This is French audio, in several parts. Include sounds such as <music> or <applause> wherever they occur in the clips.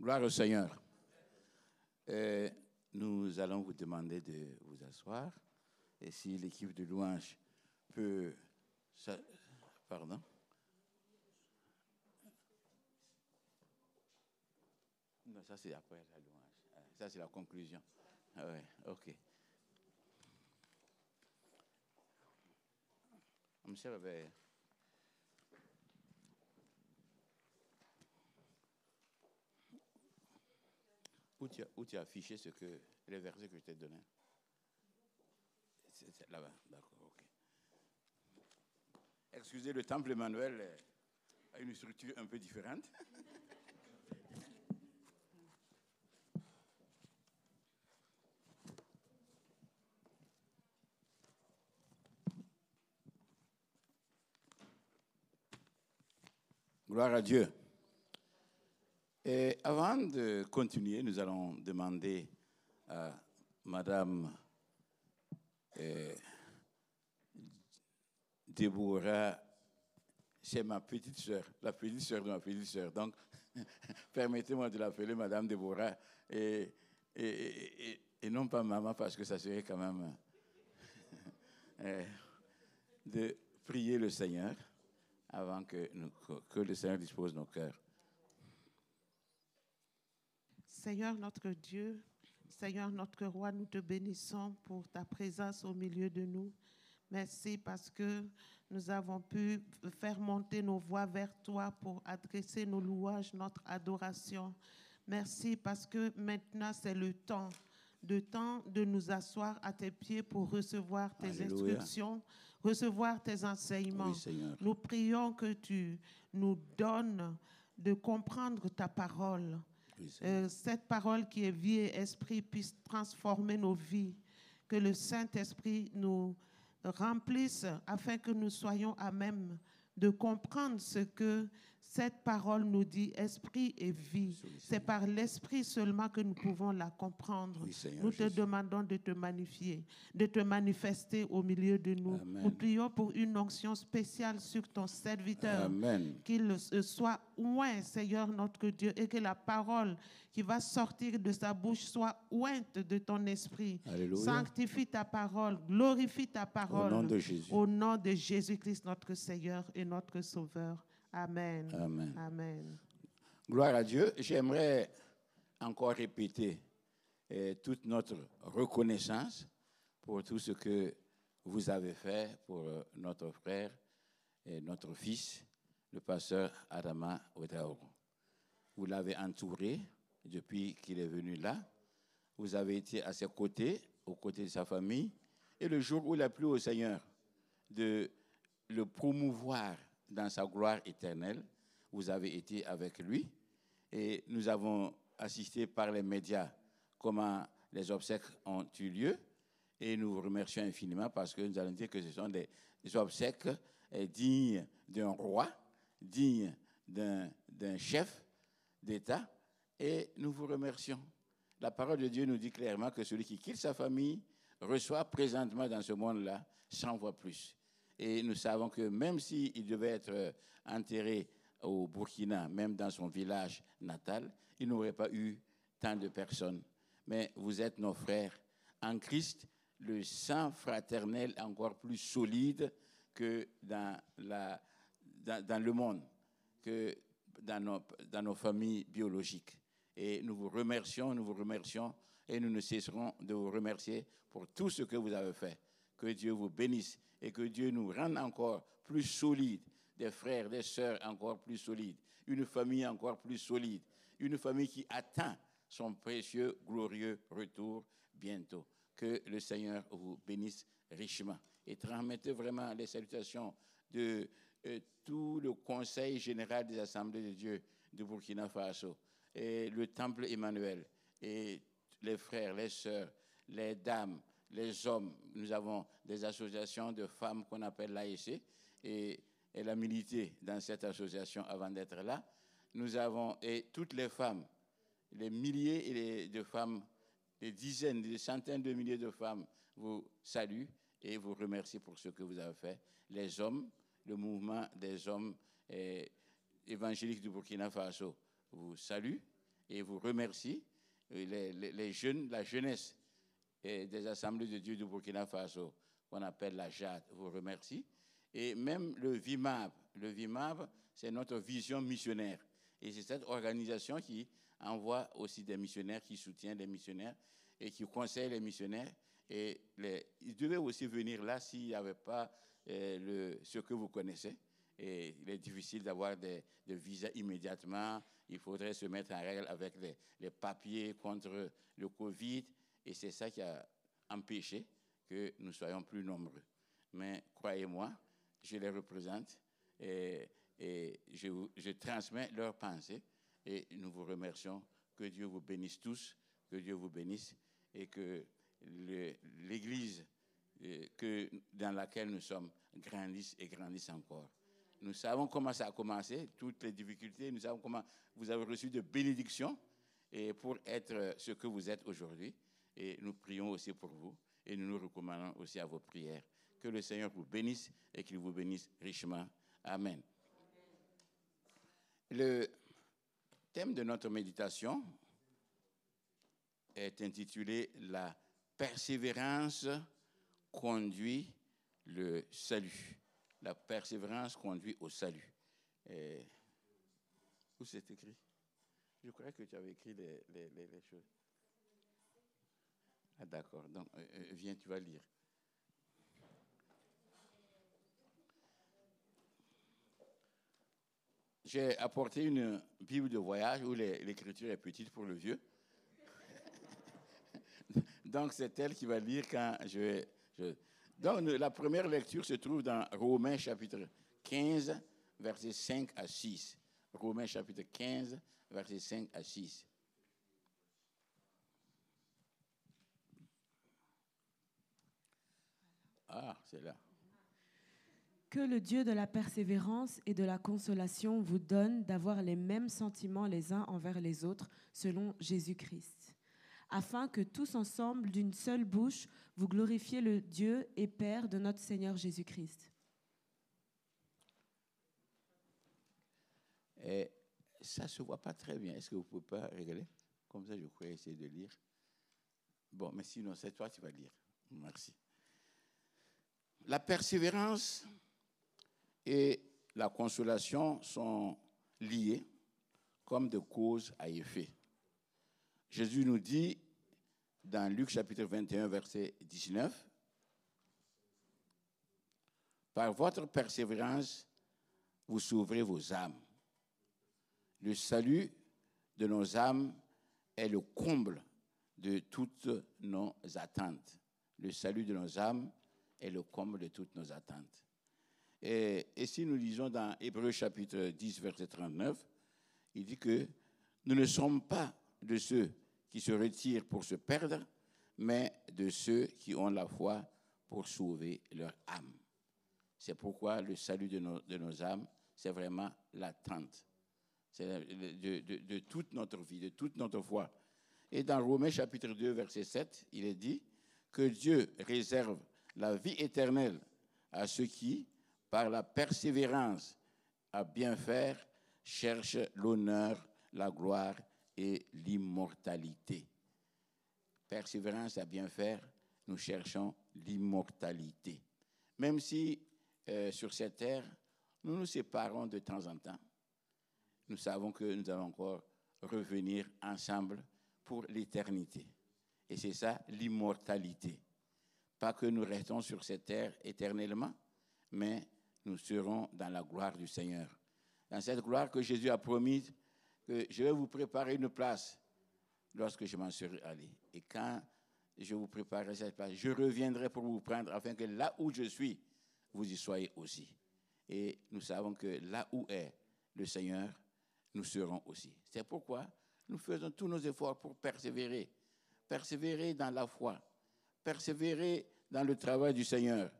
Gloire au Seigneur. Et nous allons vous demander de vous asseoir. Et si l'équipe de louange peut... Pardon? Non, ça c'est après la louange. Ça c'est la conclusion. Ah ok. Monsieur Où tu, as, où tu as affiché ce que, les versets que je t'ai donnés? Là-bas, d'accord, ok. Excusez, le temple Emmanuel a une structure un peu différente. Gloire à Dieu. Avant de continuer, nous allons demander à Madame euh, Déborah, c'est ma petite sœur, la petite sœur de ma petite sœur. Donc, <laughs> permettez-moi de l'appeler Madame Déborah et, non pas maman parce que ça serait quand même <laughs> euh, de prier le Seigneur avant que, que le Seigneur dispose nos cœurs. Seigneur notre Dieu, Seigneur notre roi, nous te bénissons pour ta présence au milieu de nous. Merci parce que nous avons pu faire monter nos voix vers toi pour adresser nos louanges, notre adoration. Merci parce que maintenant c'est le temps, le temps de nous asseoir à tes pieds pour recevoir tes instructions, recevoir tes enseignements. nous prions que tu nous donnes de comprendre ta parole euh, cette parole qui est vie et esprit puisse transformer nos vies, que le Saint-Esprit nous remplisse afin que nous soyons à même de comprendre ce que cette parole nous dit esprit et vie. C'est par l'esprit seulement que nous pouvons la comprendre. nous te demandons de te magnifier, de te manifester au milieu de nous. Nous prions pour une onction spéciale sur ton serviteur. Qu'il soit oint, Seigneur notre Dieu, et que la parole qui va sortir de sa bouche soit ointe de ton esprit. Sanctifie ta parole, glorifie ta parole. Au nom de Jésus. Au nom de Jésus-Christ, notre Seigneur et notre Sauveur. Amen. Amen. Gloire à Dieu. J'aimerais encore répéter eh, toute notre reconnaissance pour tout ce que vous avez fait pour euh, notre frère et notre fils, le pasteur Adama Ouedaouro. Vous l'avez entouré depuis qu'il est venu là. Vous avez été à ses côtés, aux côtés de sa famille. Et le jour où il a plu au Seigneur de le promouvoir dans sa gloire éternelle. Vous avez été avec lui et nous avons assisté par les médias comment les obsèques ont eu lieu et nous vous remercions infiniment parce que nous allons dire que ce sont des, obsèques eh, dignes d'un roi, dignes d'un chef d'État et nous vous remercions. La parole de Dieu nous dit clairement que celui qui quitte sa famille reçoit présentement dans ce monde-là 100 fois plus. Et nous savons que même s'il devait être euh, enterré au Burkina, même dans son village natal, il n'aurait pas eu tant de personnes. Mais vous êtes nos frères. En Christ, le sang fraternel est encore plus solide que dans, le monde, que dans nos familles biologiques. Et nous vous remercions, nous vous remercions, et nous ne cesserons de vous remercier pour tout ce que vous avez fait. Que Dieu vous bénisse et que Dieu nous rende encore plus solides, des frères, des sœurs encore plus solides, une famille encore plus solide, une famille qui attend son précieux, glorieux retour bientôt. Que le Seigneur vous bénisse richement. Et transmettez vraiment les salutations de euh, tout le Conseil général des Assemblées de Dieu de Burkina Faso et le Temple Emmanuel et les frères, les sœurs, les dames, les hommes. Nous avons des associations de femmes qu'on appelle l'AEC et elle a milité dans cette association avant d'être là. Nous avons, et toutes les femmes, les milliers de femmes, des dizaines, des centaines de milliers de femmes vous saluent et vous remercient pour ce que vous avez fait. Les hommes, le mouvement des hommes eh, évangéliques du Burkina Faso vous salue et vous remercie. Les, les, jeunes, la jeunesse des assemblées de Dieu du Burkina Faso, qu'on appelle la JAD, vous remercie. Et même le VIMAB, le VIMAB, c'est notre vision missionnaire. Et c'est cette organisation qui envoie aussi des missionnaires, qui soutient les missionnaires et qui conseille les missionnaires. Et ils devaient aussi venir là s'il n'y avait pas euh, le, ce que vous connaissez. Et il est difficile d'avoir des, visas immédiatement. Il faudrait se mettre en règle avec les papiers contre le Covid. Et c'est ça qui a empêché que nous soyons plus nombreux. Mais croyez-moi, je les représente et, je, transmets leurs pensées et nous vous remercions. Que Dieu vous bénisse tous, que Dieu vous bénisse et que l'Église euh, que, dans laquelle nous sommes grandisse et grandisse encore. Nous savons comment ça a commencé, toutes les difficultés, nous savons comment vous avez reçu de bénédictions et pour être ce que vous êtes aujourd'hui. Et nous prions aussi pour vous et nous nous recommandons aussi à vos prières. Que le Seigneur vous bénisse et qu'il vous bénisse richement. Amen. Le thème de notre méditation est intitulé La persévérance conduit le salut. La persévérance conduit au salut. où c'est écrit? Je crois que tu avais écrit les choses. Ah, d'accord. Donc, euh, euh, viens, tu vas lire. J'ai apporté une Bible de voyage où l'écriture est petite pour le vieux. <laughs> Donc, c'est elle qui va lire quand je vais. Donc, la première lecture se trouve dans Romains chapitre 15, versets 5 à 6. Romains chapitre 15, versets 5 à 6. Ah, c'est là. Que le Dieu de la persévérance et de la consolation vous donne d'avoir les mêmes sentiments les uns envers les autres selon Jésus-Christ, afin que tous ensemble, d'une seule bouche, vous glorifiez le Dieu et Père de notre Seigneur Jésus-Christ. Et ça ne se voit pas très bien. Est-ce que vous ne pouvez pas régler Comme ça, je pourrais essayer de lire. Bon, mais sinon, c'est toi qui vas lire. Merci. La persévérance et la consolation sont liées comme de cause à effet. Jésus nous dit dans Luc chapitre 21, verset 19, Par votre persévérance, vous sauverez vos âmes. Le salut de nos âmes est le comble de toutes nos attentes. Le salut de nos âmes est le comble de toutes nos attentes. Et, si nous lisons dans Hébreu chapitre 10, verset 39, il dit que nous ne sommes pas de ceux qui se retirent pour se perdre, mais de ceux qui ont la foi pour sauver leur âme. C'est pourquoi le salut de nos, âmes, c'est vraiment l'attente. De, de, toute notre vie, de toute notre foi. Et dans Romains chapitre 2, verset 7, il est dit que Dieu réserve la vie éternelle à ceux qui, par la persévérance à bien faire, cherchent l'honneur, la gloire et l'immortalité. Persévérance à bien faire, nous cherchons l'immortalité. Même si euh, sur cette terre, nous nous séparons de temps en temps, nous savons que nous allons encore revenir ensemble pour l'éternité. Et c'est ça l'immortalité. Pas que nous restons sur cette terre éternellement, mais nous serons dans la gloire du Seigneur. Dans cette gloire que Jésus a promise, que je vais vous préparer une place lorsque je m'en serai allé. Et quand je vous préparerai cette place, je reviendrai pour vous prendre afin que là où je suis, vous y soyez aussi. Et nous savons que là où est le Seigneur, nous serons aussi. C'est pourquoi nous faisons tous nos efforts pour persévérer. Persévérer dans la foi, persévérer dans le travail du Seigneur.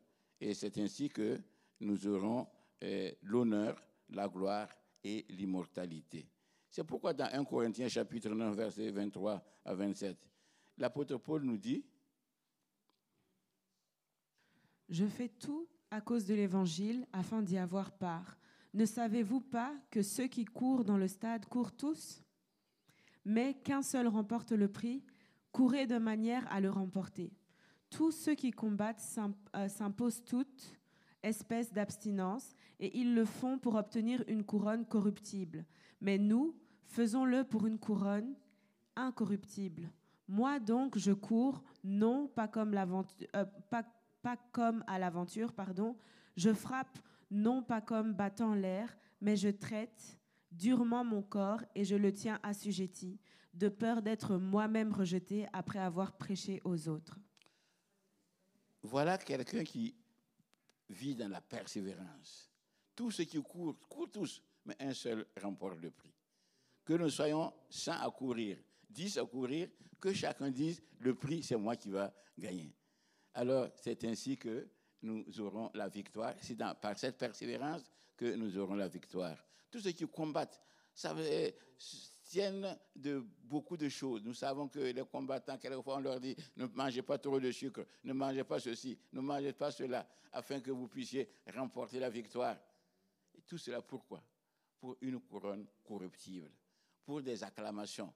Et c'est ainsi que nous aurons euh, l'honneur, la gloire et l'immortalité. C'est pourquoi dans 1 Corinthiens chapitre 9, versets 23 à 27, l'apôtre Paul nous dit, Je fais tout à cause de l'Évangile afin d'y avoir part. Ne savez-vous pas que ceux qui courent dans le stade courent tous? Mais qu'un seul remporte le prix, courez de manière à le remporter. Tous ceux qui combattent euh, s'imposent toute espèce d'abstinence, et ils le font pour obtenir une couronne corruptible. Mais nous, faisons-le pour une couronne incorruptible. Moi donc, je cours, non pas comme, euh, pas comme à l'aventure, pardon. Je frappe, non pas comme battant l'air, mais je traite durement mon corps et je le tiens assujetti, de peur d'être moi-même rejeté après avoir prêché aux autres. Voilà quelqu'un qui vit dans la persévérance. Tous ceux qui courent, courent tous, mais un seul remporte le prix. Que nous soyons 100 à courir, 10 à courir, que chacun dise, le prix, c'est moi qui va gagner. Alors, c'est ainsi que nous aurons la victoire. C'est par cette persévérance que nous aurons la victoire. Tous ceux qui combattent, ça tiennent de beaucoup de choses. Nous savons que les combattants, quelquefois, on leur dit ne mangez pas trop de sucre, ne mangez pas ceci, ne mangez pas cela, afin que vous puissiez remporter la victoire. Et tout cela pourquoi? Pour une couronne corruptible, pour des acclamations.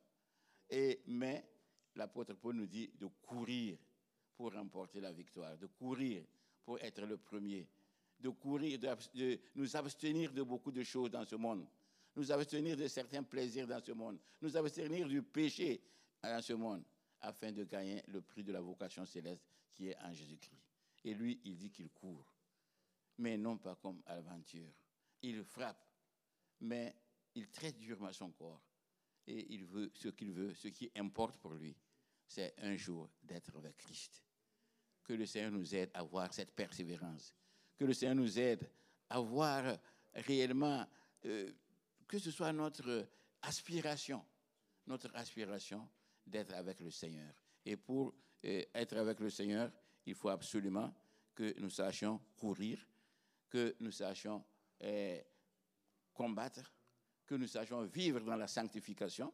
Et, mais l'apôtre Paul nous dit de courir pour remporter la victoire, de courir pour être le premier, de courir, de, nous abstenir de beaucoup de choses dans ce monde, nous abstenir de certains plaisirs dans ce monde, nous abstenir du péché dans ce monde, afin de gagner le prix de la vocation céleste qui est en Jésus-Christ. Et lui, il dit qu'il court, mais non pas comme aventure. Il frappe, mais il traite durement son corps. Et il veut ce qu'il veut, ce qui importe pour lui, c'est un jour d'être avec Christ. Que le Seigneur nous aide à voir cette persévérance. Que le Seigneur nous aide à voir réellement euh, que ce soit notre aspiration, notre aspiration d'être avec le Seigneur. Et pour euh, être avec le Seigneur, il faut absolument que nous sachions courir, que nous sachions euh, combattre, que nous sachions vivre dans la sanctification,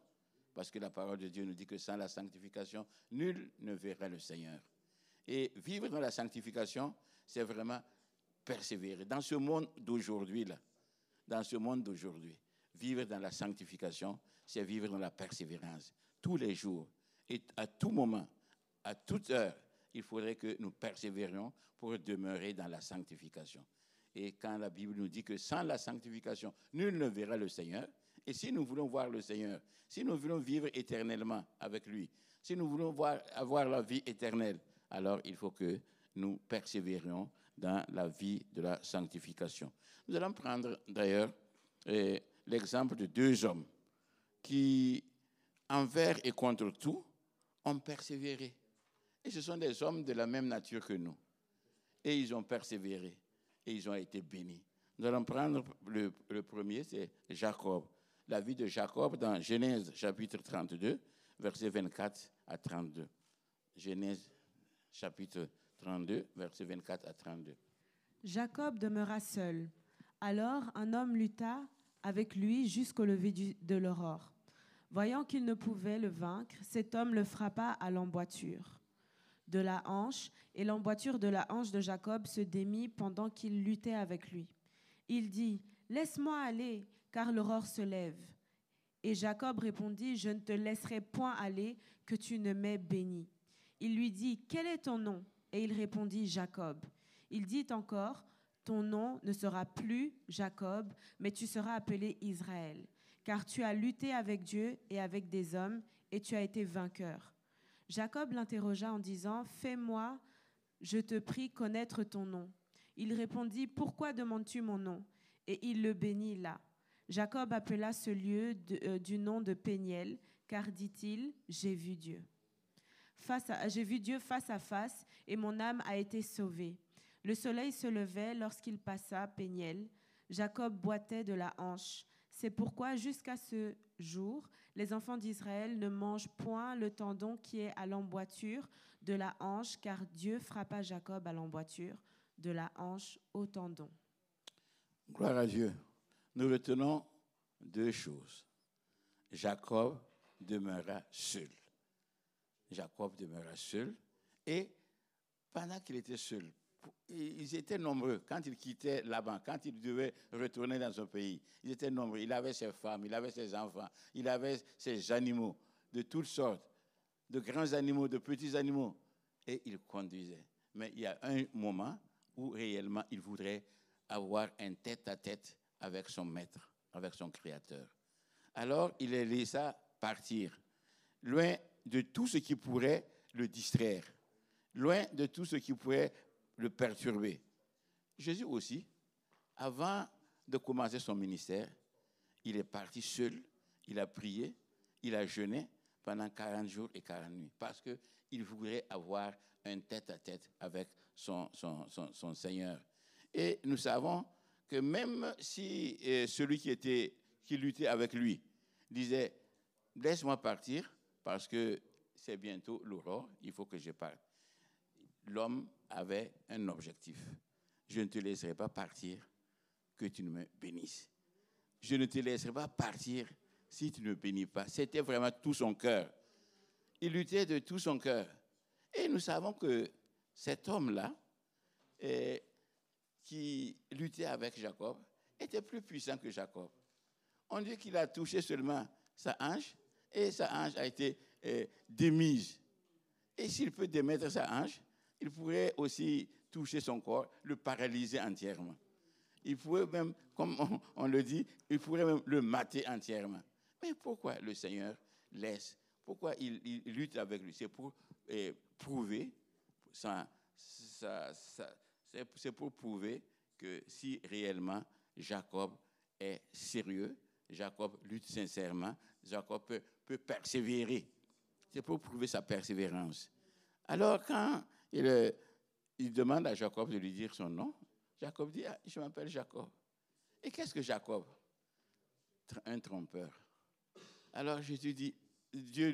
parce que la parole de Dieu nous dit que sans la sanctification, nul ne verra le Seigneur. Et vivre dans la sanctification, c'est vraiment persévérer. Dans ce monde d'aujourd'hui, là, dans ce monde d'aujourd'hui, vivre dans la sanctification, c'est vivre dans la persévérance. Tous les jours et à tout moment, à toute heure, il faudrait que nous persévérions pour demeurer dans la sanctification. Et quand la Bible nous dit que sans la sanctification, nul ne verra le Seigneur, et si nous voulons voir le Seigneur, si nous voulons vivre éternellement avec lui, si nous voulons voir, avoir la vie éternelle, alors il faut que nous persévérions dans la vie de la sanctification. Nous allons prendre d'ailleurs l'exemple de deux hommes qui, envers et contre tout, ont persévéré. Et ce sont des hommes de la même nature que nous. Et ils ont persévéré et ils ont été bénis. Nous allons prendre le, premier, c'est Jacob. La vie de Jacob dans Genèse chapitre 32, versets 24 à 32. Genèse chapitre 32, versets 24 à 32. Jacob demeura seul. Alors un homme lutta avec lui jusqu'au lever de l'aurore. Voyant qu'il ne pouvait le vaincre, cet homme le frappa à l'emboîture de la hanche, et l'emboîture de la hanche de Jacob se démit pendant qu'il luttait avec lui. Il dit, Laisse-moi aller, car l'aurore se lève. Et Jacob répondit, Je ne te laisserai point aller, que tu ne m'aies béni. Il lui dit, Quel est ton nom? Et il répondit, Jacob. Il dit encore, Ton nom ne sera plus Jacob, mais tu seras appelé Israël, car tu as lutté avec Dieu et avec des hommes, et tu as été vainqueur. Jacob l'interrogea en disant, Fais-moi, je te prie, connaître ton nom. Il répondit, Pourquoi demandes-tu mon nom? Et il le bénit là. Jacob appela ce lieu euh, du nom de Péniel, car dit-il, J'ai vu Dieu. J'ai vu Dieu face à face, et mon âme a été sauvée. Le soleil se levait lorsqu'il passa Péniel. Jacob boitait de la hanche. C'est pourquoi jusqu'à ce jour, les enfants d'Israël ne mangent point le tendon qui est à l'emboîture de la hanche, car Dieu frappa Jacob à l'emboîture de la hanche au tendon. Gloire à Dieu. Nous retenons deux choses. Jacob demeura seul. Jacob demeura seul et pendant qu'il était seul, ils étaient nombreux. Quand ils quittaient là-bas, quand ils devaient retourner dans son pays, ils étaient nombreux. Il avait ses femmes, il avait ses enfants, il avait ses animaux de toutes sortes, de grands animaux, de petits animaux. Et il conduisait. Mais il y a un moment où réellement il voudrait avoir un tête-à-tête avec son maître, avec son créateur. Alors il les laissa partir, loin de tout ce qui pourrait le distraire, loin de tout ce qui pourrait le perturber. Jésus aussi, avant de commencer son ministère, il est parti seul, il a prié, il a jeûné pendant 40 jours et 40 nuits, parce qu'il voulait avoir un tête-à-tête avec son, Seigneur. Et nous savons que même si euh, celui qui, qui luttait avec lui disait, laisse-moi partir, parce que c'est bientôt l'aurore, il faut que je parte. L'homme avait un objectif. Je ne te laisserai pas partir que tu ne me bénisses. Je ne te laisserai pas partir si tu ne bénis pas. C'était vraiment tout son cœur. Il luttait de tout son cœur. Et nous savons que cet homme-là, eh, qui luttait avec Jacob, était plus puissant que Jacob. On dit qu'il a touché seulement sa hanche et sa hanche a été eh, démise. Et s'il peut démettre sa hanche, il pourrait aussi toucher son corps, le paralyser entièrement. Il pourrait même, comme on, le dit, il pourrait même le mater entièrement. Mais pourquoi le Seigneur laisse Pourquoi il, lutte avec lui? C'est pour eh, prouver, c'est pour prouver que si réellement Jacob est sérieux, Jacob lutte sincèrement, Jacob peut persévérer. C'est pour prouver sa persévérance. Alors quand il, demande à Jacob de lui dire son nom. Jacob dit, ah, je m'appelle Jacob. Et qu'est-ce que Jacob? Un trompeur. Alors Jésus dit, Dieu,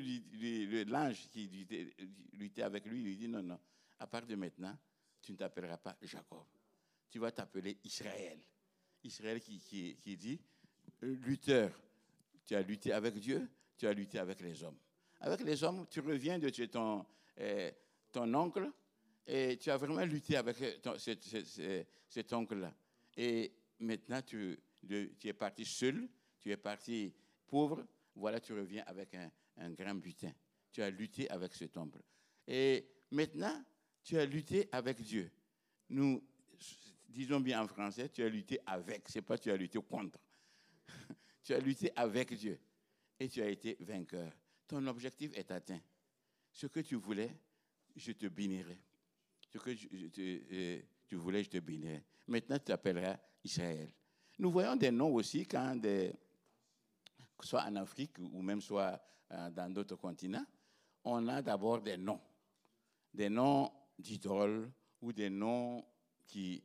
l'ange qui luttait avec lui, lui dit, non, non, à partir de maintenant, tu ne t'appelleras pas Jacob. Tu vas t'appeler Israël. Israël qui, dit, lutteur. Tu as lutté avec Dieu, tu as lutté avec les hommes. Avec les hommes, tu reviens de ton, eh, ton oncle, et tu as vraiment lutté avec cet, oncle-là. Et maintenant, tu, es parti seul, tu es parti pauvre. Voilà, tu reviens avec un, grand butin. Tu as lutté avec cet oncle. Et maintenant, tu as lutté avec Dieu. Nous disons bien en français, tu as lutté avec, c'est pas tu as lutté contre. <laughs> tu as lutté avec Dieu et tu as été vainqueur. Ton objectif est atteint. Ce que tu voulais, je te bénirai ce que euh, tu voulais, je te bénirai. Maintenant, tu t'appelleras Israël. Nous voyons des noms aussi quand, des, soit en Afrique ou même soit euh, dans d'autres continents, on a d'abord des noms. Des noms d'idoles ou des noms qui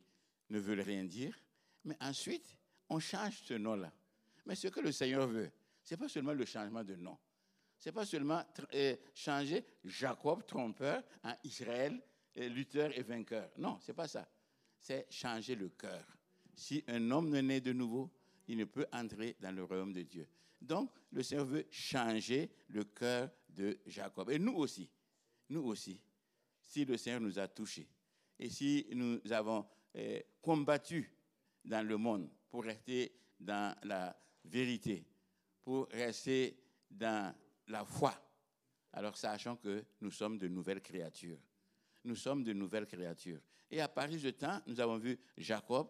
ne veulent rien dire. Mais ensuite, on change ce nom-là. Mais ce que le Seigneur veut, ce n'est pas seulement le changement de nom. Ce n'est pas seulement euh, changer Jacob, trompeur, en Israël, et vainqueur. Non, c'est pas ça. C'est changer le cœur. Si un homme ne naît de nouveau, il ne peut entrer dans le royaume de Dieu. Donc, le Seigneur veut changer le cœur de Jacob. Et nous aussi, nous aussi, si le Seigneur nous a touchés, et si nous avons eh, combattu dans le monde pour rester dans la vérité, pour rester dans la foi, alors sachant que nous sommes de nouvelles créatures nous sommes de nouvelles créatures. Et à Paris de temps, nous avons vu Jacob,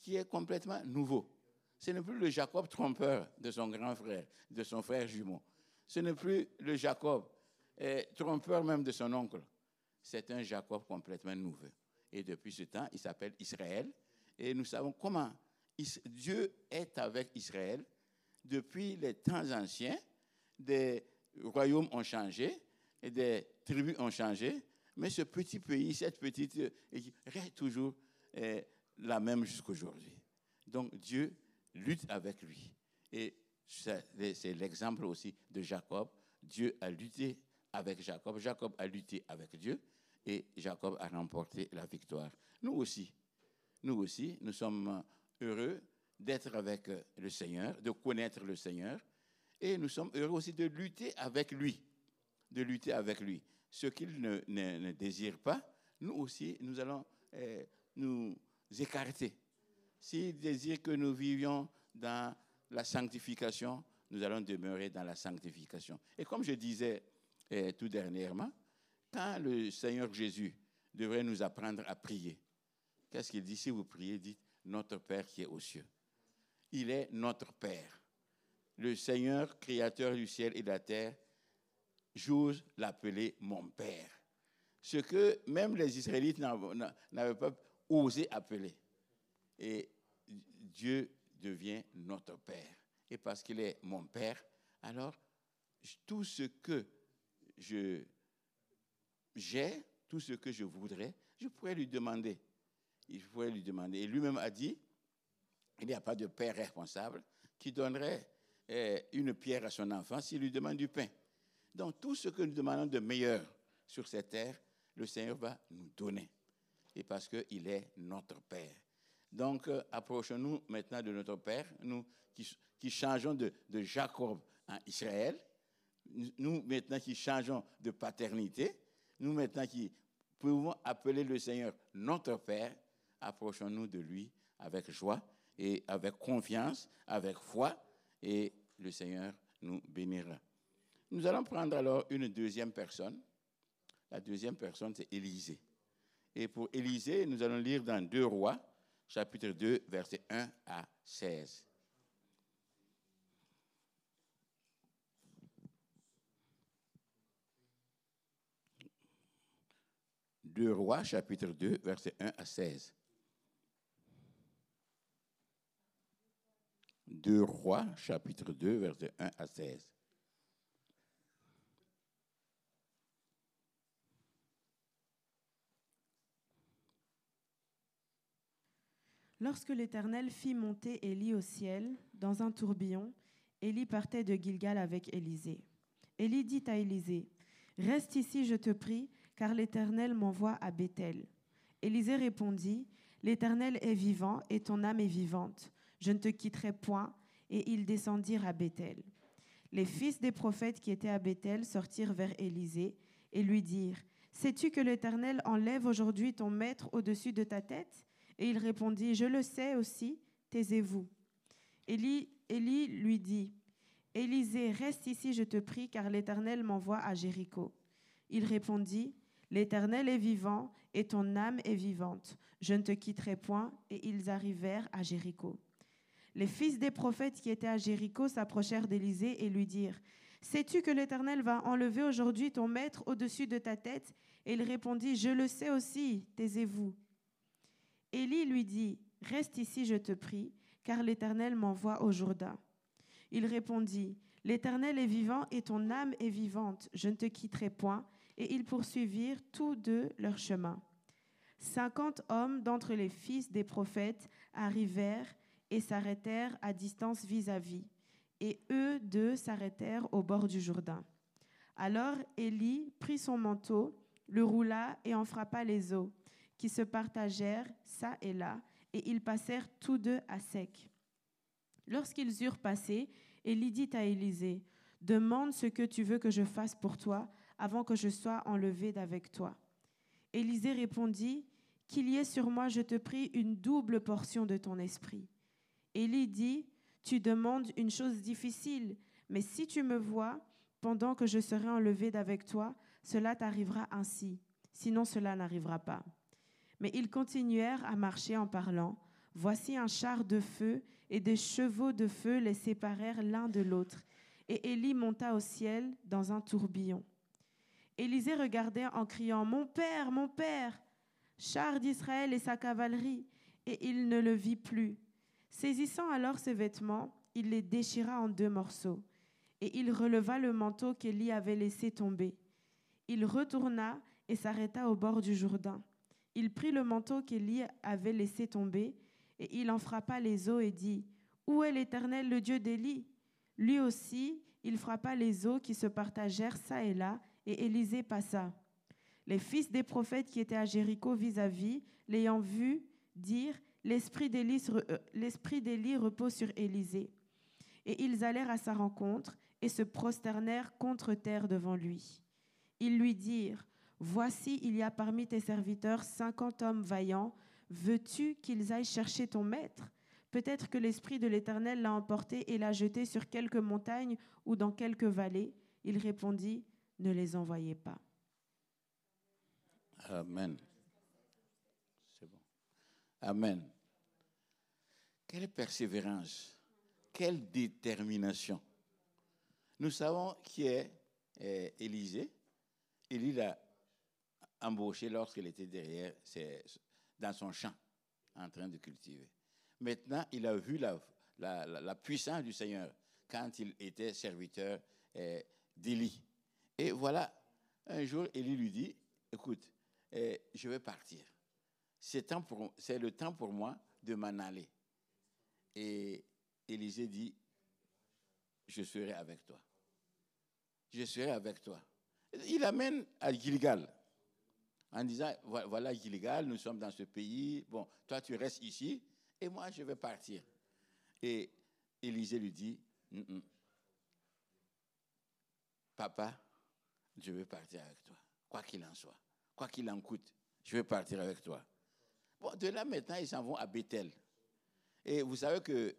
qui est complètement nouveau. Ce n'est plus le Jacob trompeur de son grand frère, de son frère jumeau. Ce n'est plus le Jacob eh, trompeur même de son oncle. C'est un Jacob complètement nouveau. Et depuis ce temps, il s'appelle Israël. Et nous savons comment Dieu est avec Israël. Depuis les temps anciens, des royaumes ont changé et des tribus ont changé, mais ce petit pays, cette petite équipe, reste toujours eh, la même jusqu'aujourd'hui. Donc Dieu lutte avec lui. Et c'est l'exemple aussi de Jacob. Dieu a lutté avec Jacob. Jacob a lutté avec Dieu. Et Jacob a remporté la victoire. Nous aussi, nous aussi, nous sommes heureux d'être avec le Seigneur, de connaître le Seigneur. Et nous sommes heureux aussi de lutter avec lui. De lutter avec lui ce qu'il ne, désire pas, nous aussi, nous allons eh, nous écarter. S'il désire que nous vivions dans la sanctification, nous allons demeurer dans la sanctification. Et comme je disais eh, tout dernièrement, quand le Seigneur Jésus devrait nous apprendre à prier, qu'est-ce qu'il dit? Si vous priez, dites Notre Père qui est aux cieux. Il est notre Père. Le Seigneur, créateur du ciel et de la terre, j'ose l'appeler mon Père. Ce que même les Israélites n'avaient pas osé appeler. Et Dieu devient notre Père. Et parce qu'il est mon Père, alors tout ce que je j'ai, tout ce que je voudrais, je pourrais lui demander. Il pourrait lui demander. Et lui-même a dit, il n'y a pas de père responsable qui donnerait eh, une pierre à son enfant s'il lui demande du pain. Donc tout ce que nous demandons de meilleur sur cette terre, le Seigneur va nous donner. Et parce qu'il est notre Père. Donc euh, approchons-nous maintenant de notre Père, nous qui, changeons de, de, Jacob en Israël, nous maintenant qui changeons de paternité, nous maintenant qui pouvons appeler le Seigneur notre Père, approchons-nous de lui avec joie et avec confiance, avec foi, et le Seigneur nous bénira. Nous allons prendre alors une deuxième personne. La deuxième personne, c'est Élisée. Et pour Élisée, nous allons lire dans Deux Rois, chapitre 2, versets 1 à 16. Deux Rois, chapitre 2, versets 1 à 16. Deux Rois, chapitre 2, versets 1 à 16. Lorsque l'Éternel fit monter Élie au ciel dans un tourbillon, Élie partait de Gilgal avec Élisée. Élie dit à Élisée, Reste ici, je te prie, car l'Éternel m'envoie à Bethel. Élisée répondit, L'Éternel est vivant et ton âme est vivante. Je ne te quitterai point. Et ils descendirent à Bethel. Les fils des prophètes qui étaient à Bethel sortirent vers Élisée et lui dirent, Sais-tu que l'Éternel enlève aujourd'hui ton maître au-dessus de ta tête? Et il répondit, Je le sais aussi, taisez-vous. Élie, lui dit, Élisée, reste ici, je te prie, car l'Éternel m'envoie à Jéricho. Il répondit, L'Éternel est vivant et ton âme est vivante. Je ne te quitterai point. Et ils arrivèrent à Jéricho. Les fils des prophètes qui étaient à Jéricho s'approchèrent d'Élisée et lui dirent, Sais-tu que l'Éternel va enlever aujourd'hui ton maître au-dessus de ta tête? Et il répondit, Je le sais aussi, taisez-vous. Élie lui dit, Reste ici, je te prie, car l'Éternel m'envoie au Jourdain. Il répondit, L'Éternel est vivant et ton âme est vivante, je ne te quitterai point et ils poursuivirent tous deux leur chemin. Cinquante hommes d'entre les fils des prophètes arrivèrent et s'arrêtèrent à distance vis-à-vis, et eux deux s'arrêtèrent au bord du Jourdain. Alors Élie prit son manteau, le roula et en frappa les eaux, qui se partagèrent çà et là, et ils passèrent tous deux à sec. Lorsqu'ils eurent passé, Élie dit à Élisée, Demande ce que tu veux que je fasse pour toi, avant que je sois enlevé d'avec toi. Élisée répondit, Qu'il y ait sur moi, je te prie, une double portion de ton esprit. Élie dit, Tu demandes une chose difficile, mais si tu me vois, pendant que je serai enlevé d'avec toi, cela t'arrivera ainsi, sinon cela n'arrivera pas. Mais ils continuèrent à marcher en parlant. Voici un char de feu et des chevaux de feu les séparèrent l'un de l'autre. Et Élie monta au ciel dans un tourbillon. Élisée regardait en criant Mon père, mon père Char d'Israël et sa cavalerie. Et il ne le vit plus. Saisissant alors ses vêtements, il les déchira en deux morceaux. Et il releva le manteau qu'Élie avait laissé tomber. Il retourna et s'arrêta au bord du Jourdain. Il prit le manteau qu'Élie avait laissé tomber, et il en frappa les eaux et dit Où est l'Éternel, le Dieu d'Élie? Lui aussi, il frappa les eaux qui se partagèrent çà et là, et Élisée passa. Les fils des prophètes qui étaient à Jéricho vis-à-vis, l'ayant vu, dirent L'esprit d'Élie repose sur Élisée. Et ils allèrent à sa rencontre et se prosternèrent contre terre devant lui. Ils lui dirent Voici, il y a parmi tes serviteurs cinquante hommes vaillants, Veux-tu qu'ils aillent chercher ton maître? Peut-être que l'Esprit de l'Éternel l'a emporté et l'a jeté sur quelques montagnes ou dans quelques vallées. Il répondit, Ne les envoyez pas. Amen. C'est bon. Amen. Quelle persévérance, quelle détermination. Nous savons qui est Élisée. Embauché lorsqu'il était derrière, dans son champ, en train de cultiver. Maintenant, il a vu la, puissance du Seigneur quand il était serviteur eh, d'Élie. Et voilà, un jour, Élie lui dit, écoute, eh, je vais partir. C'est le temps pour moi de m'en aller. Et Élisée dit, je serai avec toi. Je serai avec toi. Il amène à Gilgal en disant, voilà Gilgal, nous sommes dans ce pays, bon, toi tu restes ici, et moi je vais partir. Et Élisée lui dit, papa, je vais partir avec toi, quoi qu'il en soit, quoi qu'il en coûte, je vais partir avec toi. Bon, de là maintenant, ils s'en vont à Bethel. Et vous savez que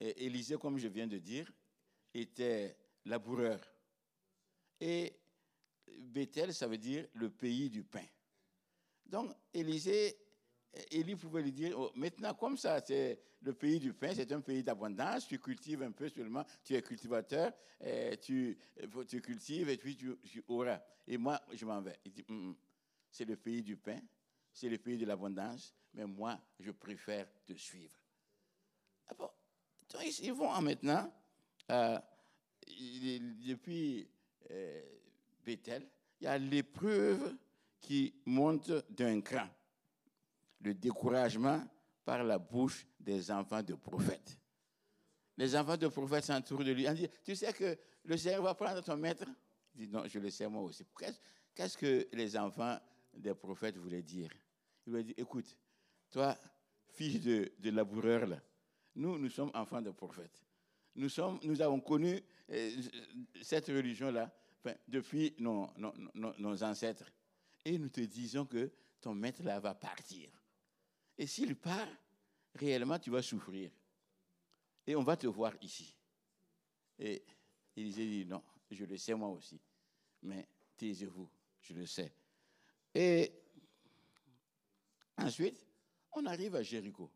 Élisée, comme je viens de dire, était laboureur. Et Bethel, ça veut dire le pays du pain. Donc, Élisée, Élie pouvait lui dire, oh, maintenant, comme ça, c'est le pays du pain, c'est un pays d'abondance, tu cultives un peu seulement, tu es cultivateur, tu, cultives et puis tu, auras. Et moi, je m'en vais. Il dit, mm, mm, c'est le pays du pain, c'est le pays de l'abondance, mais moi, je préfère te suivre. Ah bon, ils vont maintenant, euh, depuis euh, Bethel, il y a l'épreuve qui monte d'un cran. Le découragement par la bouche des enfants de prophètes. Les enfants de prophètes s'entourent de lui. On dit, tu sais que le Seigneur va prendre ton maître? Il dit, non, je le sais moi aussi. Qu'est-ce que les enfants des prophètes voulaient dire? Il lui dit, écoute, toi, fils de, de laboureur, là, nous, nous sommes enfants de prophètes. Nous, sommes, nous avons connu euh, cette religion-là depuis nos, ancêtres. Et nous te disons que ton maître là va partir. Et s'il part, réellement, tu vas souffrir. Et on va te voir ici. Et il dit, non, je le sais moi aussi. Mais taisez-vous, je le sais. Et ensuite, on arrive à Jéricho.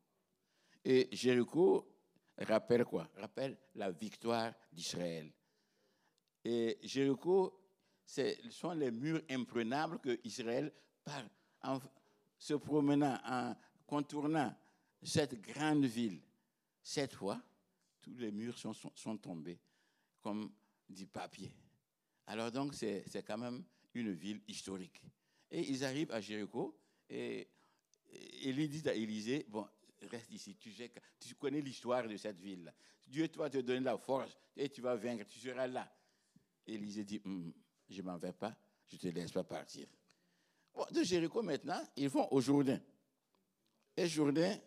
Et Jéricho rappelle quoi? Rappelle la victoire d'Israël. Et Jéricho, ce sont les murs imprenables que Israël, par, en se promenant, en contournant cette grande ville, cette fois, tous les murs sont, tombés comme du papier. Alors donc, c'est quand même une ville historique. Et ils arrivent à Jéricho et Élie dit à Élisée, bon, reste ici. Tu, connais l'histoire de cette ville. Dieu va te donner la force et tu vas vaincre. Tu seras là. Élisée dit, hum, je ne m'en vais pas. Je ne te laisse pas partir. Bon, de Jéricho maintenant, ils vont au Jourdain. Et Jourdain,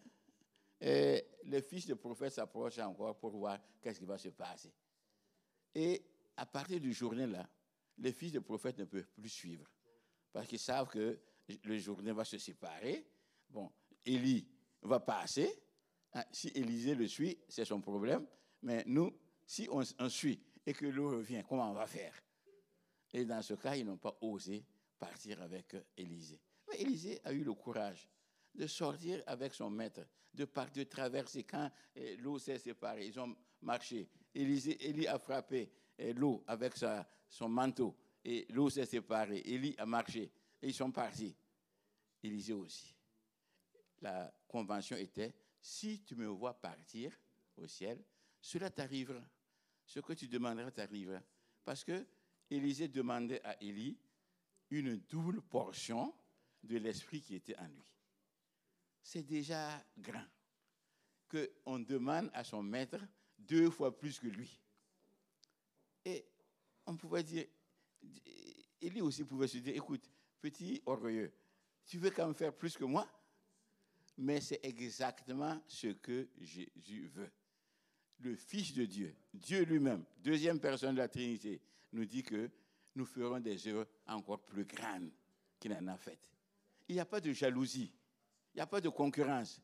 et les fils de prophète s'approchent encore pour voir qu'est-ce qui va se passer. Et à partir du Jourdain là, les fils de prophète ne peuvent plus suivre. Parce qu'ils savent que le Jourdain va se séparer. Bon, Élie va passer. Ah, si Élisée le suit, c'est son problème. Mais nous, si on, suit et que l'eau revient, comment on va faire? Et dans ce cas, ils n'ont pas osé partir avec Élisée. Mais Élisée a eu le courage de sortir avec son maître, de, partir, de traverser quand eh, l'eau s'est séparée. Ils ont marché. Élisée, Élie a frappé eh, l'eau avec son manteau et l'eau s'est séparée. Élie a marché et ils sont partis. Élisée aussi la convention était, si tu me vois partir au ciel, cela t'arrivera. Ce que tu demanderas t'arrivera. Parce que Élisée demandait à Élie une double portion de l'esprit qui était en lui. C'est déjà grand qu'on demande à son maître deux fois plus que lui. Et on pouvait dire, Élie aussi pouvait se dire, écoute, petit orgueilleux, tu veux quand même faire plus que moi? Mais c'est exactement ce que Jésus veut. Le Fils de Dieu, Dieu lui-même, deuxième personne de la Trinité, nous dit que nous ferons des œuvres encore plus grandes qu'il en a faites. Il n'y a pas de jalousie, Il n'y a pas de concurrence.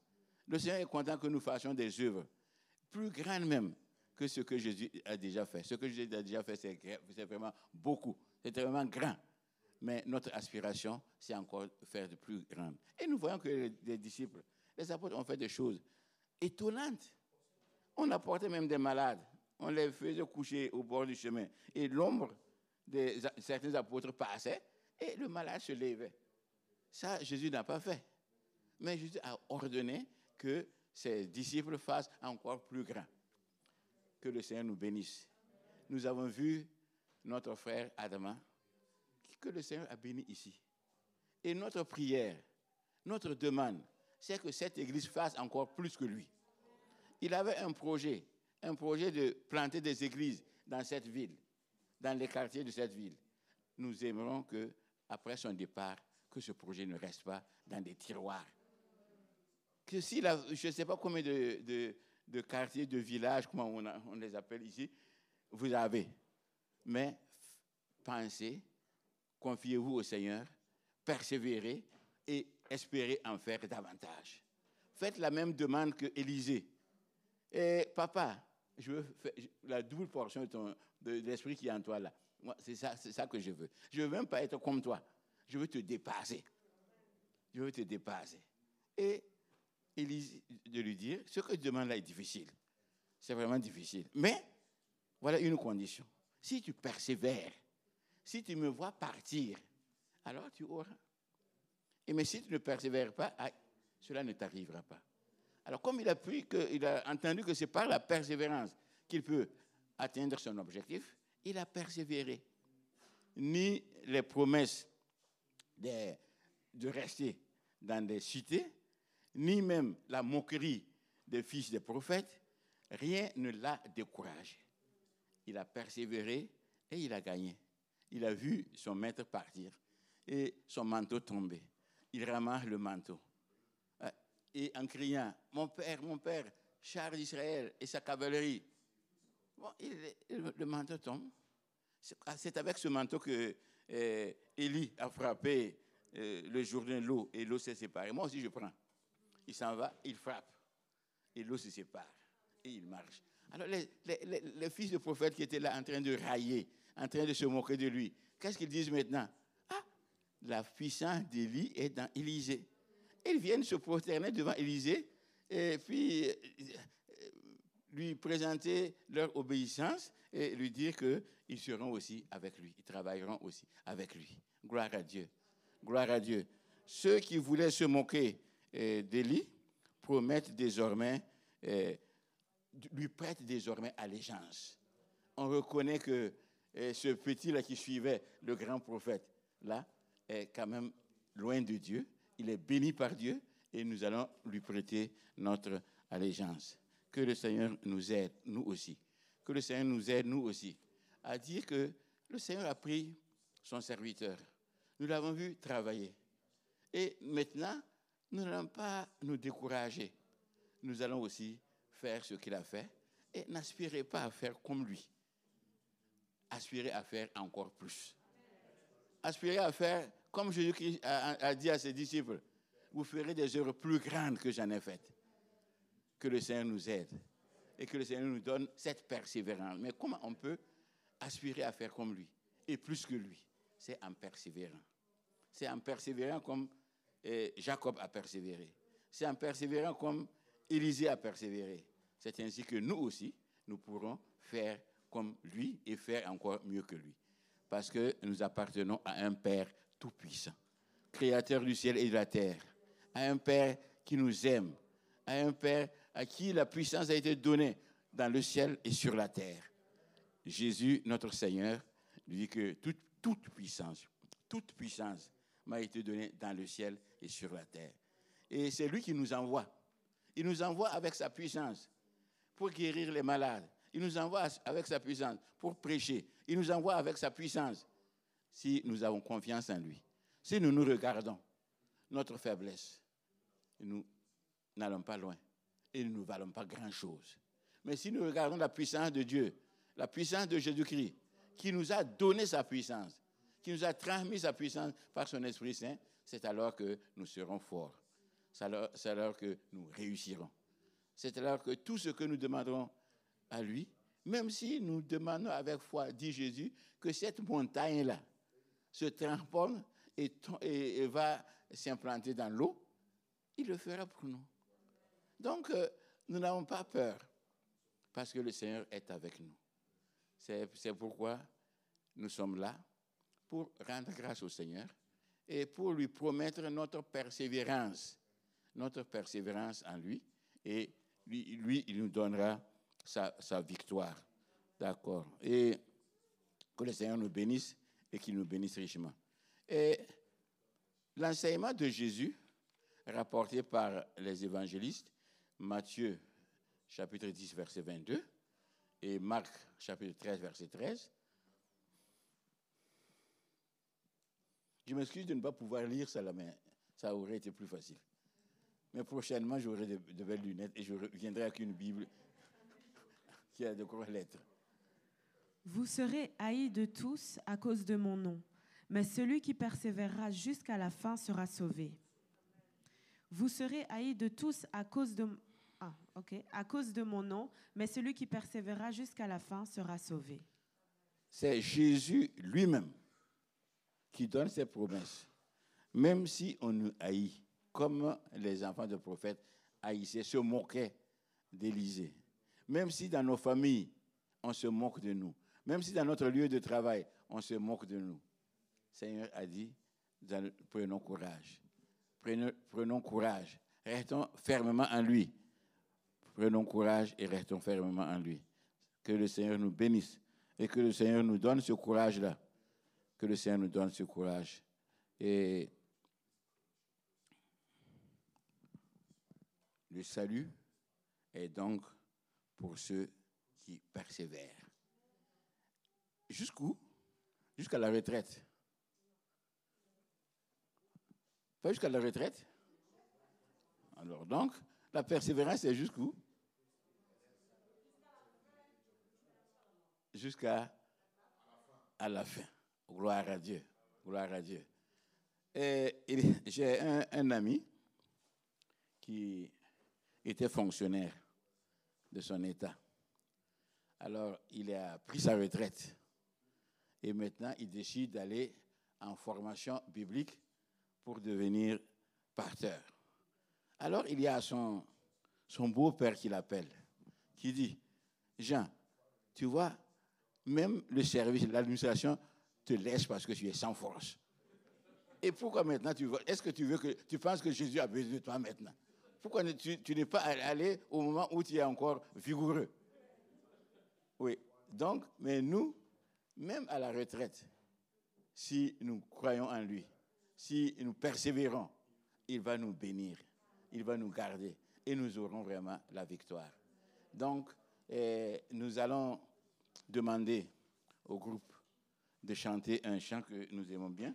Le Seigneur est content que nous fassions des œuvres plus grandes même que ce que Jésus a déjà fait. Ce que Jésus a déjà fait, c'est vraiment beaucoup. C'est vraiment grand. Mais notre aspiration, c'est encore faire de plus grand. Et nous voyons que les disciples, les apôtres ont fait des choses étonnantes. On apportait même des malades. On les faisait coucher au bord du chemin. Et l'ombre de certains apôtres passait et le malade se levait. Ça, Jésus n'a pas fait. Mais Jésus a ordonné que ses disciples fassent encore plus grand. Que le Seigneur nous bénisse. Nous avons vu notre frère Adama, que le Seigneur a béni ici. Et notre prière, notre demande, c'est que cette église fasse encore plus que lui. Il avait un projet, un projet de planter des églises dans cette ville, dans les quartiers de cette ville. Nous aimerons que, après son départ, que ce projet ne reste pas dans des tiroirs. Que si je ne sais pas combien de, quartiers, de villages, comment on, on les appelle ici, vous avez. Mais pensez, confiez-vous au Seigneur, persévérez et espérez en faire davantage. Faites la même demande que Élisée. Et papa, je veux faire la double portion de, l'esprit qui est en toi là. C'est ça, c'est ça que je veux. Je veux même pas être comme toi. Je veux te dépasser. Je veux te dépasser. Et Élisée, de lui dire, ce que tu demandes là est difficile. C'est vraiment difficile. Mais, voilà une condition. Si tu persévères, si tu me vois partir, alors tu auras. Et mais si tu ne persévères pas, cela ne t'arrivera pas. Alors, comme il a, pu, a entendu que c'est par la persévérance qu'il peut atteindre son objectif, il a persévéré. Ni les promesses de, de rester dans des cités, ni même la moquerie des fils des prophètes, rien ne l'a découragé. Il a persévéré et il a gagné. Il a vu son maître partir et son manteau tomber. Il ramasse le manteau et en criant Mon père, mon père, char d'Israël et sa cavalerie. Bon, le manteau tombe. C'est avec ce manteau que eh, Élie a frappé eh, le jour de l'eau et l'eau s'est séparée. Moi aussi, je prends. Il s'en va, il frappe et l'eau se sépare et il marche. Alors, les, fils de prophètes qui étaient là en train de railler, en train de se moquer de lui, qu'est-ce qu'ils disent maintenant? Ah, la puissance d'Élie est dans Élysée. Ils viennent se prosterner devant Élisée et puis euh, lui présenter leur obéissance et lui dire qu'ils seront aussi avec lui, ils travailleront aussi avec lui. Gloire à Dieu. Gloire à Dieu. Ceux qui voulaient se moquer euh, d'Élie promettent désormais, euh, lui prêtent désormais allégeance. On reconnaît que ce petit-là qui suivait le grand prophète, là, est quand même loin de Dieu il est béni par Dieu et nous allons lui prêter notre allégeance. Que le Seigneur nous aide, nous aussi. Que le Seigneur nous aide, nous aussi, à dire que le Seigneur a pris son serviteur. Nous l'avons vu travailler. Et maintenant, nous n'allons pas nous décourager. Nous allons aussi faire ce qu'il a fait et n'aspirez pas à faire comme lui. Aspirez à faire encore plus. Aspirez à faire comme Jésus a, dit à ses disciples, vous ferez des œuvres plus grandes que j'en ai faites. Que le Seigneur nous aide et que le Seigneur nous donne cette persévérance. Mais comment on peut aspirer à faire comme lui et plus que lui? C'est en persévérant. C'est en persévérant comme eh, Jacob a persévéré. C'est en persévérant comme Élisée a persévéré. C'est ainsi que nous aussi, nous pourrons faire comme lui et faire encore mieux que lui. Parce que nous appartenons à un Père tout-puissant, créateur du ciel et de la terre, à un Père qui nous aime, à un Père à qui la puissance a été donnée dans le ciel et sur la terre. Jésus, notre Seigneur, dit que toute, toute puissance, toute puissance m'a été donnée dans le ciel et sur la terre. Et c'est lui qui nous envoie. Il nous envoie avec sa puissance pour guérir les malades. Il nous envoie avec sa puissance pour prêcher. Il nous envoie avec sa puissance si nous avons confiance en lui. Si nous nous regardons, notre faiblesse, nous n'allons pas loin et nous ne valons pas grand-chose. Mais si nous regardons la puissance de Dieu, la puissance de Jésus-Christ, qui nous a donné sa puissance, qui nous a transmis sa puissance par son Esprit Saint, c'est alors que nous serons forts. c'est alors que nous réussirons. C'est alors que tout ce que nous demanderons à lui, même si nous demandons avec foi, dit Jésus, que cette montagne-là se transforme et, va s'implanter dans l'eau, il le fera pour nous. Donc, euh, nous n'avons pas peur parce que le Seigneur est avec nous. C'est pourquoi nous sommes là pour rendre grâce au Seigneur et pour lui promettre notre persévérance, notre persévérance en lui, et lui, il nous donnera sa victoire. D'accord. Et que le Seigneur nous bénisse et qu'il nous bénisse richement. Et l'enseignement de Jésus, rapporté par les évangélistes, Matthieu chapitre 10, verset 22, et Marc chapitre 13, verset 13. Je m'excuse de ne pas pouvoir lire ça là, mais ça aurait été plus facile. Mais prochainement, j'aurai de, belles lunettes et je reviendrai avec une Bible <laughs> qui a de grosses lettres. Vous serez haïs de tous à cause de mon nom, mais celui qui persévérera jusqu'à la fin sera sauvé. Vous serez haïs de tous à cause de, ah, cause de mon nom, mais celui qui persévérera jusqu'à la fin sera sauvé. C'est Jésus lui-même qui donne ses promesses. Même si on nous haït, comme les enfants de prophètes haïssaient, se moquaient d'Élisée. Même si dans nos familles, on se moque de nous. Même si dans notre lieu de travail, on se moque de nous. Seigneur a dit, prenons courage. Prenons, prenons courage. Restons fermement en lui. Prenons courage et restons fermement en lui. Que le Seigneur nous bénisse et que le Seigneur nous donne ce courage-là. Que le Seigneur nous donne ce courage. Et le salut est donc pour ceux qui persévèrent. Jusqu'où? Jusqu'à la retraite. Pas jusqu'à la retraite Alors donc, la persévérance, c'est jusqu'où? Jusqu'à à la fin. Gloire à Dieu. Gloire à Dieu. J'ai un, ami qui était fonctionnaire de son État. Alors, il a pris sa retraite. Et maintenant, il décide d'aller en formation biblique pour devenir pasteur. Alors il y a son, beau-père qui l'appelle, qui dit, Jean, tu vois, même le service, l'administration te laisse parce que tu es sans force. Et pourquoi maintenant tu Est-ce que tu veux que tu penses que Jésus a besoin de toi maintenant? Pourquoi tu n'es pas allé au moment où tu es encore vigoureux? Oui. Donc, mais nous, même à la retraite, si nous croyons en lui, si nous persévérons, il va nous bénir il va nous garder et nous aurons vraiment la victoire. Donc, eh, nous allons demander au groupe de chanter un chant que nous aimons bien,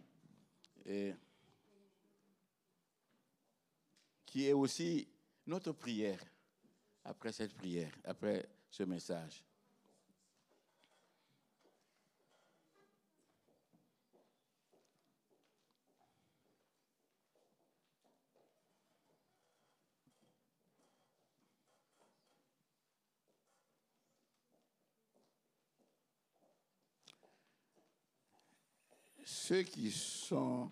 et qui est aussi notre prière après cette prière, après ce message. Ceux qui sont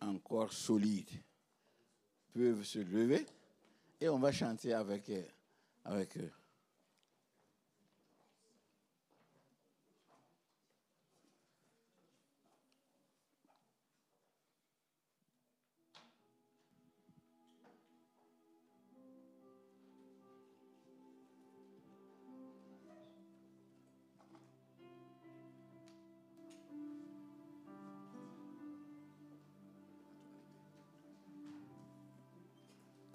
encore solides peuvent se lever et on va chanter avec, eux.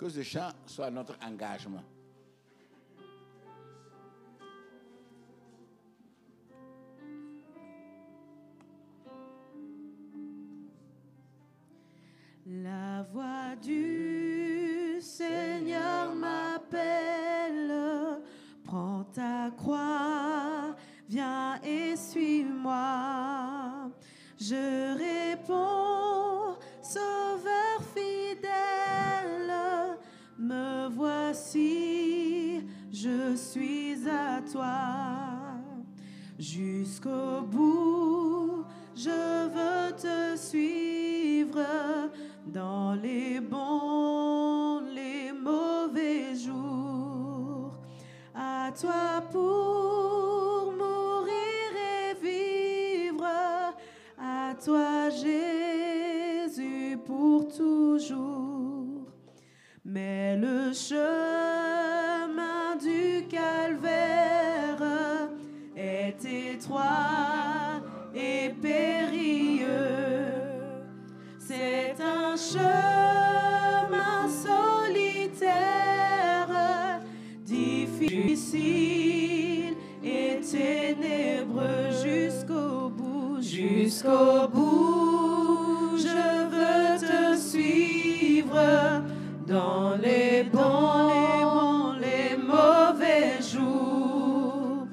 Ce chant soit notre engagement. La voix du Seigneur m'appelle, prends ta croix, viens et suis-moi. Je je suis à toi. Jusqu'au bout, je veux te suivre dans les bons, les mauvais jours. À toi pour mourir et vivre, à toi Jésus pour toujours. Mais le chemin jusqu'au bout. Je veux te suivre dans les bons, les mauvais jours.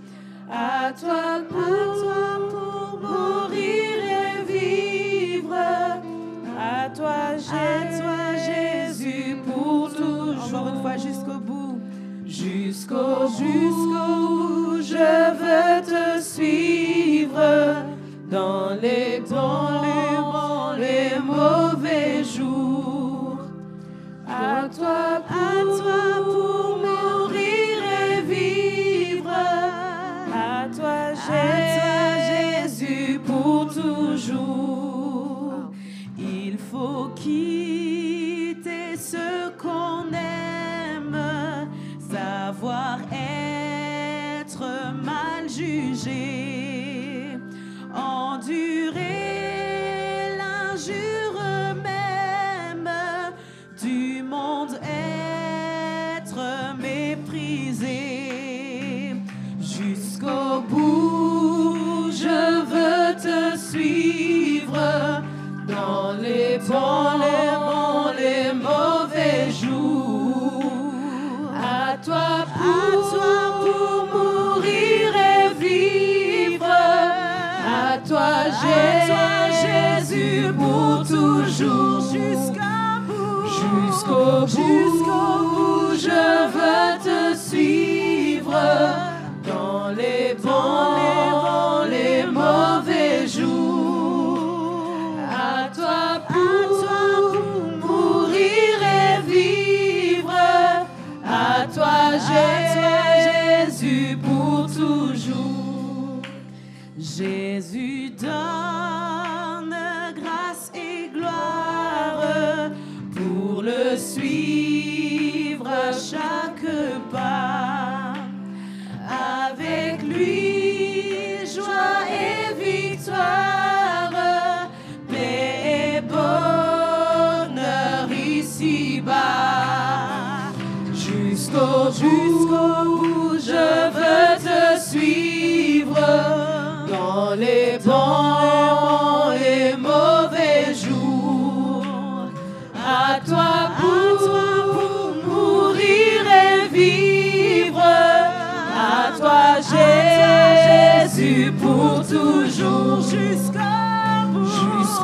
À toi pour, pour mourir et vivre. À toi, Jésus, pour toujours. Encore une fois, jusqu'au bout. Jusqu'au jusqu'au bout, je veux te suivre dans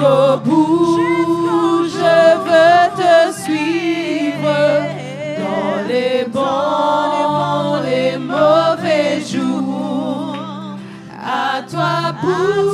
jusqu'au bout, je veux te suivre dans les bons, les mauvais jours. À toi pour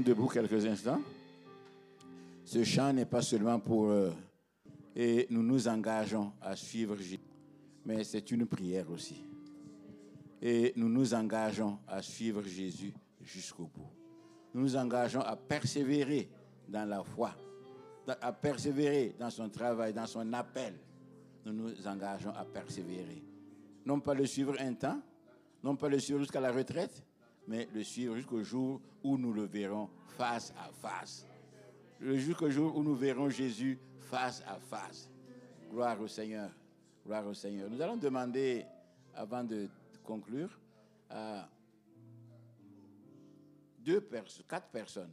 Debout quelques instants. Ce chant n'est pas seulement pour... euh, et nous nous engageons à suivre Jésus, mais c'est une prière aussi. Et nous nous engageons à suivre Jésus jusqu'au bout. Nous nous engageons à persévérer dans la foi, à persévérer dans son travail, dans son appel. Nous nous engageons à persévérer. Non pas le suivre un temps, non pas le suivre jusqu'à la retraite, mais le suivre jusqu'au jour où nous le verrons face à face. Jusqu'au jour où nous verrons Jésus face à face. Gloire au Seigneur. Gloire au Seigneur. Nous allons demander, avant de conclure, à deux personnes, quatre personnes,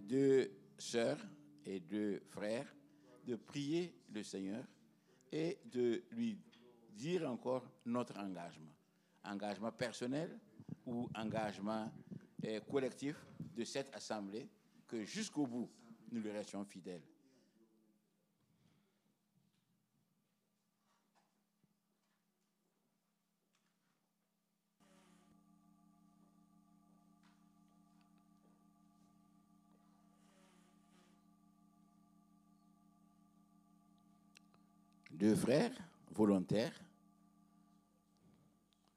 deux sœurs et deux frères, de prier le Seigneur et de lui dire encore notre engagement. Engagement personnel ou engagement eh, collectif de cette assemblée, que jusqu'au bout, nous lui restions fidèles. deux frères volontaires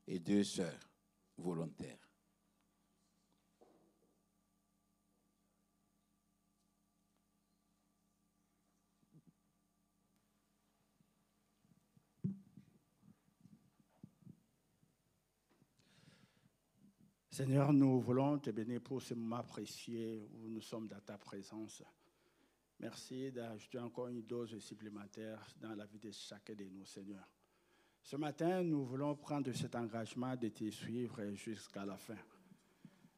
et deux sœurs volontaires. Seigneur, nous voulons te bénir pour ce moment précieux où nous sommes dans ta présence. Merci d'ajouter encore une dose supplémentaire dans la vie de chacun de nous, Seigneur. Ce matin, nous voulons prendre cet engagement de te suivre jusqu'à la fin.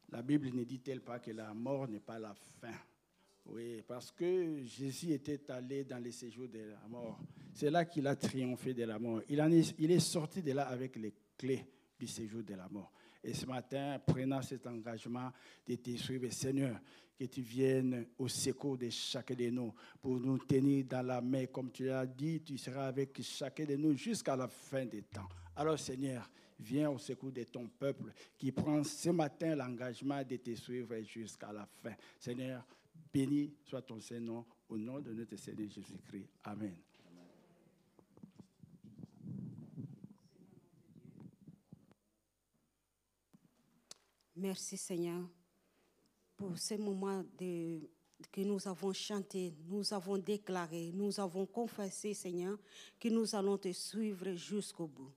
La Bible ne dit-elle pas que la mort n'est pas la fin? Oui, parce que Jésus était allé dans les séjours de la mort. C'est là qu'il a triomphé de la mort. Il, est, il est sorti de là avec les clés du séjour de la mort. Et ce matin, prenant cet engagement de te suivre, Seigneur, que tu viennes au secours de chacun de nous pour nous tenir dans la main. Comme tu as dit, tu seras avec chacun de nous jusqu'à la fin des temps. Alors, Seigneur, viens au secours de ton peuple qui prend ce matin l'engagement de te suivre jusqu'à la fin. Seigneur, béni soit ton Saint-Nom au nom de notre Seigneur Jésus-Christ. Amen. Merci Seigneur pour ce moment que nous avons chanté, nous avons déclaré, nous avons confessé Seigneur que nous allons te suivre jusqu'au bout.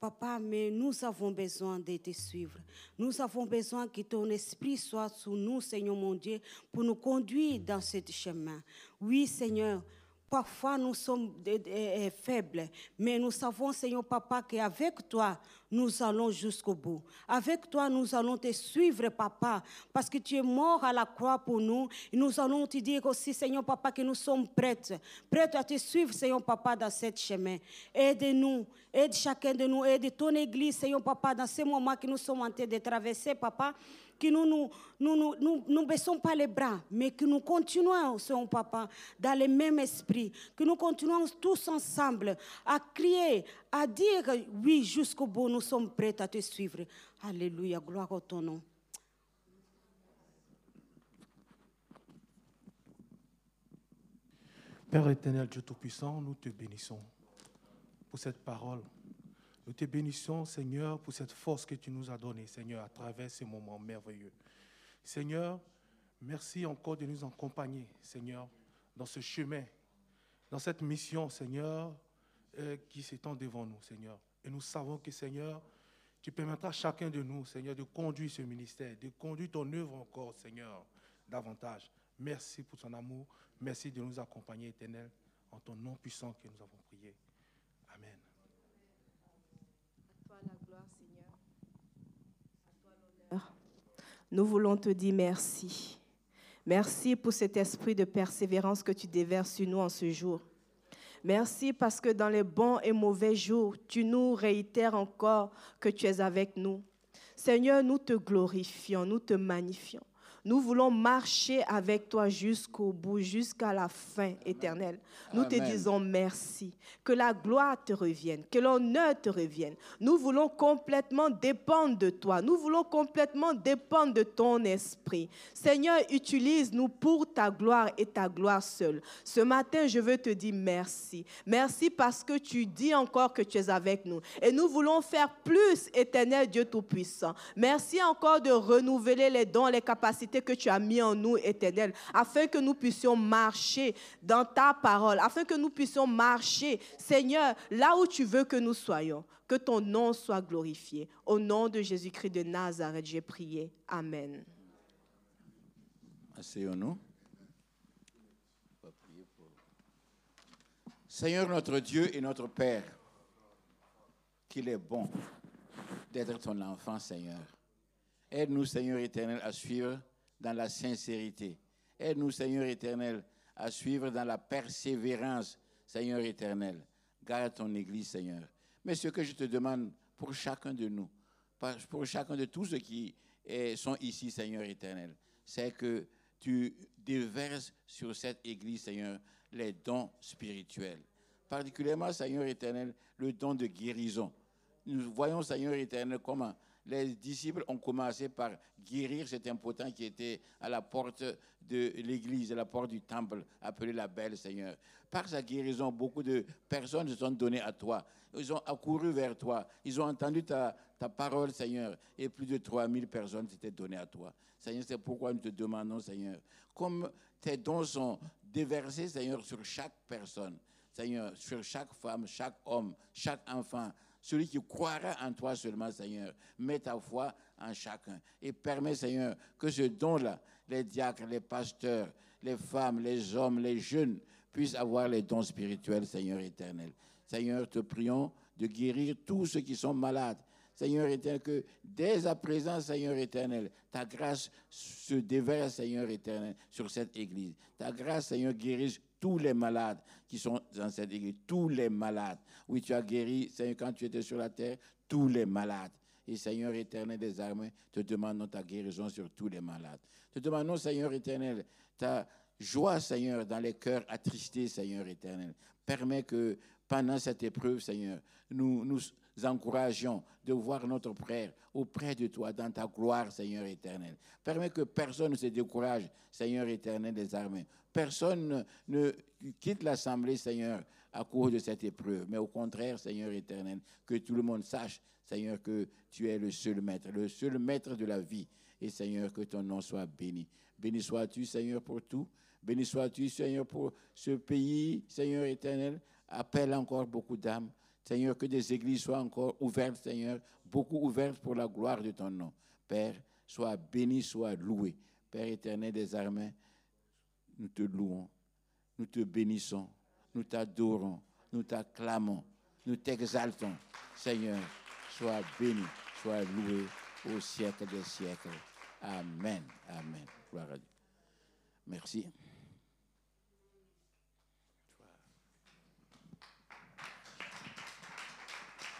Papa, mais nous avons besoin de te suivre. Nous avons besoin que ton esprit soit sous nous, Seigneur mon Dieu, pour nous conduire dans ce chemin. Oui, Seigneur, Parfois, nous sommes faibles, mais nous savons, Seigneur Papa, qu'avec toi, nous allons jusqu'au bout. Avec toi, nous allons te suivre, Papa, parce que tu es mort à la croix pour nous. Et nous allons te dire aussi, Seigneur Papa, que nous sommes prêts, prêts à te suivre, Seigneur Papa, dans ce chemin. Aide-nous, aide chacun de nous, aide ton Église, Seigneur Papa, dans ces moments que nous sommes en train de traverser, Papa que nous nous, baissons pas les bras, mais que nous continuons, son papa, dans le même esprit, que nous continuons tous ensemble à crier, à dire oui, jusqu'au bout, nous sommes prêts à te suivre. Alléluia, gloire à ton nom. Père éternel, Dieu Tout-Puissant, nous te bénissons pour cette parole. Nous te bénissons, Seigneur, pour cette force que tu nous as donnée, Seigneur, à travers ces moments merveilleux. Seigneur, merci encore de nous accompagner, Seigneur, dans ce chemin, dans cette mission, Seigneur, qui s'étend devant nous, Seigneur. Et nous savons que, Seigneur, tu permettras à chacun de nous, Seigneur, de conduire ce ministère, de conduire ton œuvre encore, Seigneur, davantage. Merci pour ton amour. Merci de nous accompagner, éternel, en ton nom puissant que nous avons prié. Amen. Nous voulons te dire merci. Merci pour cet esprit de persévérance que tu déverses sur nous en ce jour. Merci parce que dans les bons et mauvais jours, tu nous réitères encore que tu es avec nous. Seigneur, nous te glorifions, nous te magnifions. Nous voulons marcher avec toi jusqu'au bout, jusqu'à la fin éternelle. Nous te disons merci. Que la gloire te revienne, que l'honneur te revienne. Nous voulons complètement dépendre de toi. Nous voulons complètement dépendre de ton esprit. Seigneur, utilise-nous pour ta gloire et ta gloire seule. Ce matin, je veux te dire merci. Merci parce que tu dis encore que tu es avec nous. Et nous voulons faire plus, éternel Dieu Tout-Puissant. Merci encore de renouveler les dons, les capacités que tu as mis en nous, éternel, afin que nous puissions marcher dans ta parole, afin que nous puissions marcher, Seigneur, là où tu veux que nous soyons. Que ton nom soit glorifié. Au nom de Jésus-Christ de Nazareth, j'ai prié. Amen. Asseyons-nous. Seigneur notre Dieu et notre Père, qu'il est bon d'être ton enfant, Seigneur. Aide-nous, Seigneur éternel, à suivre dans la sincérité. Aide-nous, Seigneur éternel, à suivre dans la persévérance, Seigneur éternel. Garde ton Église, Seigneur. Mais ce que je te demande pour chacun de nous, pour chacun de tous ceux qui sont ici, Seigneur éternel, c'est que tu déverses sur cette Église, Seigneur, les dons spirituels. Particulièrement, Seigneur éternel, le don de guérison. Nous voyons, Seigneur éternel, comment les disciples ont commencé par guérir cet impotent qui était à la porte de l'église, à la porte du temple, appelé la Belle, Seigneur. Par sa guérison, beaucoup de personnes se sont données à toi. Ils ont accouru vers toi. Ils ont entendu ta, ta parole, Seigneur. Et plus de 3000 personnes s'étaient données à toi. Seigneur, c'est pourquoi nous te demandons, Seigneur, comme tes dons sont déversés, Seigneur, sur chaque personne, Seigneur, sur chaque femme, chaque homme, chaque enfant, celui qui croira en toi seulement, Seigneur, mets ta foi en chacun. Et permets, Seigneur, que ce don-là, les diacres, les pasteurs, les femmes, les hommes, les jeunes, puissent avoir les dons spirituels, Seigneur éternel. Seigneur, te prions de guérir tous ceux qui sont malades. Seigneur éternel, que dès à présent, Seigneur éternel, ta grâce se déverse, Seigneur éternel, sur cette église. Ta grâce, Seigneur, guérisse tous les malades qui sont dans cette église, tous les malades. Oui, tu as guéri, Seigneur, quand tu étais sur la terre, tous les malades. Et Seigneur éternel des armées, te demandons ta guérison sur tous les malades. Te demandons, Seigneur éternel, ta joie, Seigneur, dans les cœurs attristés, Seigneur éternel. Permets que pendant cette épreuve, Seigneur, nous nous encourageons de voir notre frère auprès de toi dans ta gloire, Seigneur éternel. Permets que personne ne se décourage, Seigneur éternel des armées. Personne ne quitte l'assemblée, Seigneur, à cause de cette épreuve. Mais au contraire, Seigneur éternel, que tout le monde sache, Seigneur, que tu es le seul maître, le seul maître de la vie. Et Seigneur, que ton nom soit béni. Béni sois-tu, Seigneur, pour tout. Béni sois-tu, Seigneur, pour ce pays, Seigneur éternel. Appelle encore beaucoup d'âmes. Seigneur, que des églises soient encore ouvertes, Seigneur, beaucoup ouvertes pour la gloire de ton nom. Père, sois béni, sois loué. Père éternel des armées, nous te louons, nous te bénissons, nous t'adorons, nous t'acclamons, nous t'exaltons. Seigneur, sois béni, sois loué au siècle des siècles. Amen. Amen. Gloire à Dieu. Merci.